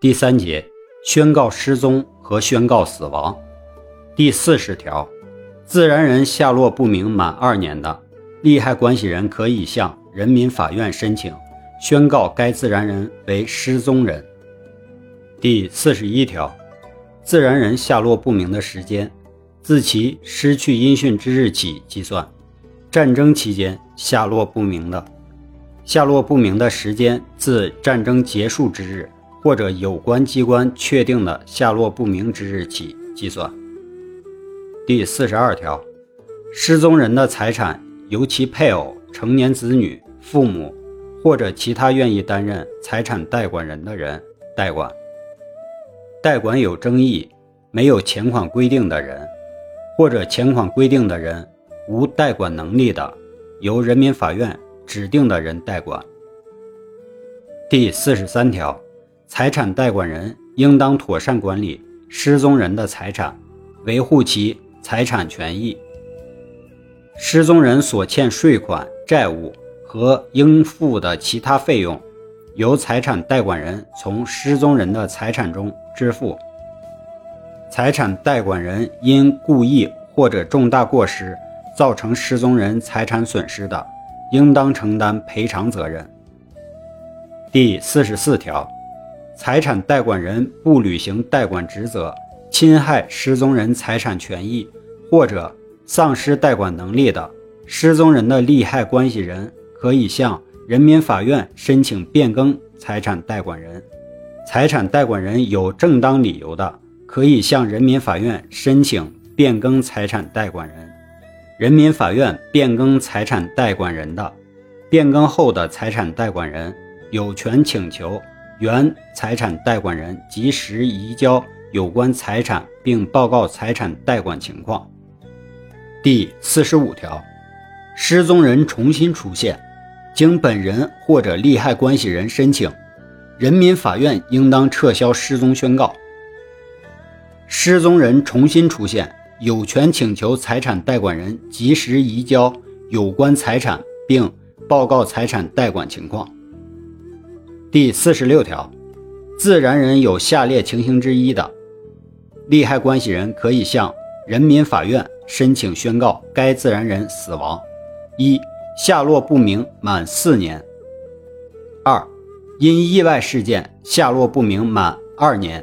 第三节，宣告失踪和宣告死亡。第四十条，自然人下落不明满二年的，利害关系人可以向人民法院申请宣告该自然人为失踪人。第四十一条，自然人下落不明的时间，自其失去音讯之日起计算。战争期间下落不明的，下落不明的时间自战争结束之日。或者有关机关确定的下落不明之日起计算。第四十二条，失踪人的财产由其配偶、成年子女、父母或者其他愿意担任财产代管人的人代管。代管有争议、没有钱款规定的人，或者钱款规定的人无代管能力的，由人民法院指定的人代管。第四十三条。财产代管人应当妥善管理失踪人的财产，维护其财产权益。失踪人所欠税款、债务和应付的其他费用，由财产代管人从失踪人的财产中支付。财产代管人因故意或者重大过失造成失踪人财产损失的，应当承担赔偿责任。第四十四条。财产代管人不履行代管职责，侵害失踪人财产权益，或者丧失代管能力的，失踪人的利害关系人可以向人民法院申请变更财产代管人。财产代管人有正当理由的，可以向人民法院申请变更财产代管人。人民法院变更财产代管人的，变更后的财产代管人有权请求。原财产代管人及时移交有关财产，并报告财产代管情况。第四十五条，失踪人重新出现，经本人或者利害关系人申请，人民法院应当撤销失踪宣告。失踪人重新出现，有权请求财产代管人及时移交有关财产，并报告财产代管情况。第四十六条，自然人有下列情形之一的，利害关系人可以向人民法院申请宣告该自然人死亡：一、下落不明满四年；二、因意外事件下落不明满二年；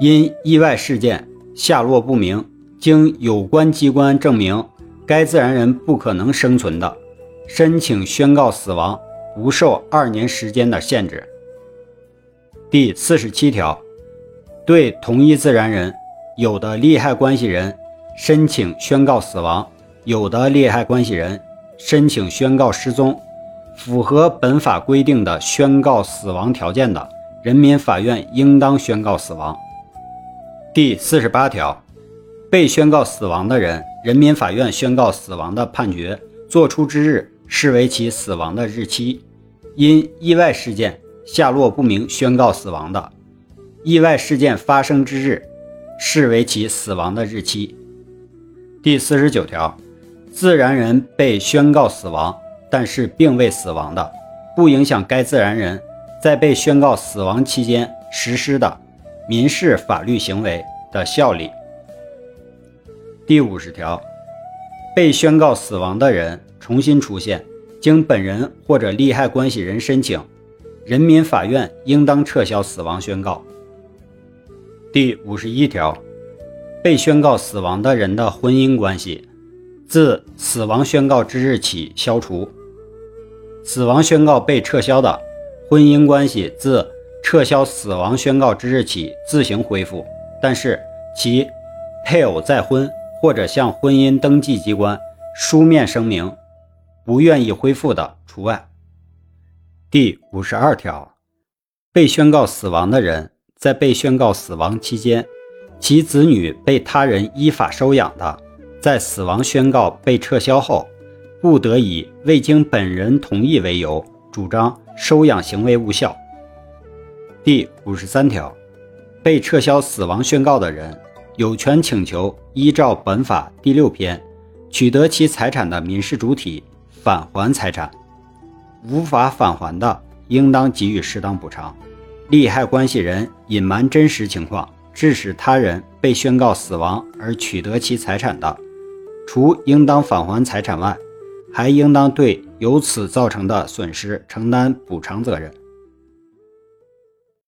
因意外事件下落不明，经有关机关证明该自然人不可能生存的，申请宣告死亡。不受二年时间的限制。第四十七条，对同一自然人，有的利害关系人申请宣告死亡，有的利害关系人申请宣告失踪，符合本法规定的宣告死亡条件的，人民法院应当宣告死亡。第四十八条，被宣告死亡的人，人民法院宣告死亡的判决作出之日。视为其死亡的日期，因意外事件下落不明宣告死亡的，意外事件发生之日，视为其死亡的日期。第四十九条，自然人被宣告死亡，但是并未死亡的，不影响该自然人在被宣告死亡期间实施的民事法律行为的效力。第五十条，被宣告死亡的人。重新出现，经本人或者利害关系人申请，人民法院应当撤销死亡宣告。第五十一条，被宣告死亡的人的婚姻关系，自死亡宣告之日起消除；死亡宣告被撤销的，婚姻关系自撤销死亡宣告之日起自行恢复，但是其配偶再婚或者向婚姻登记机关书面声明。不愿意恢复的除外。第五十二条，被宣告死亡的人，在被宣告死亡期间，其子女被他人依法收养的，在死亡宣告被撤销后，不得以未经本人同意为由主张收养行为无效。第五十三条，被撤销死亡宣告的人，有权请求依照本法第六篇取得其财产的民事主体。返还财产，无法返还的，应当给予适当补偿。利害关系人隐瞒真实情况，致使他人被宣告死亡而取得其财产的，除应当返还财产外，还应当对由此造成的损失承担补偿责任。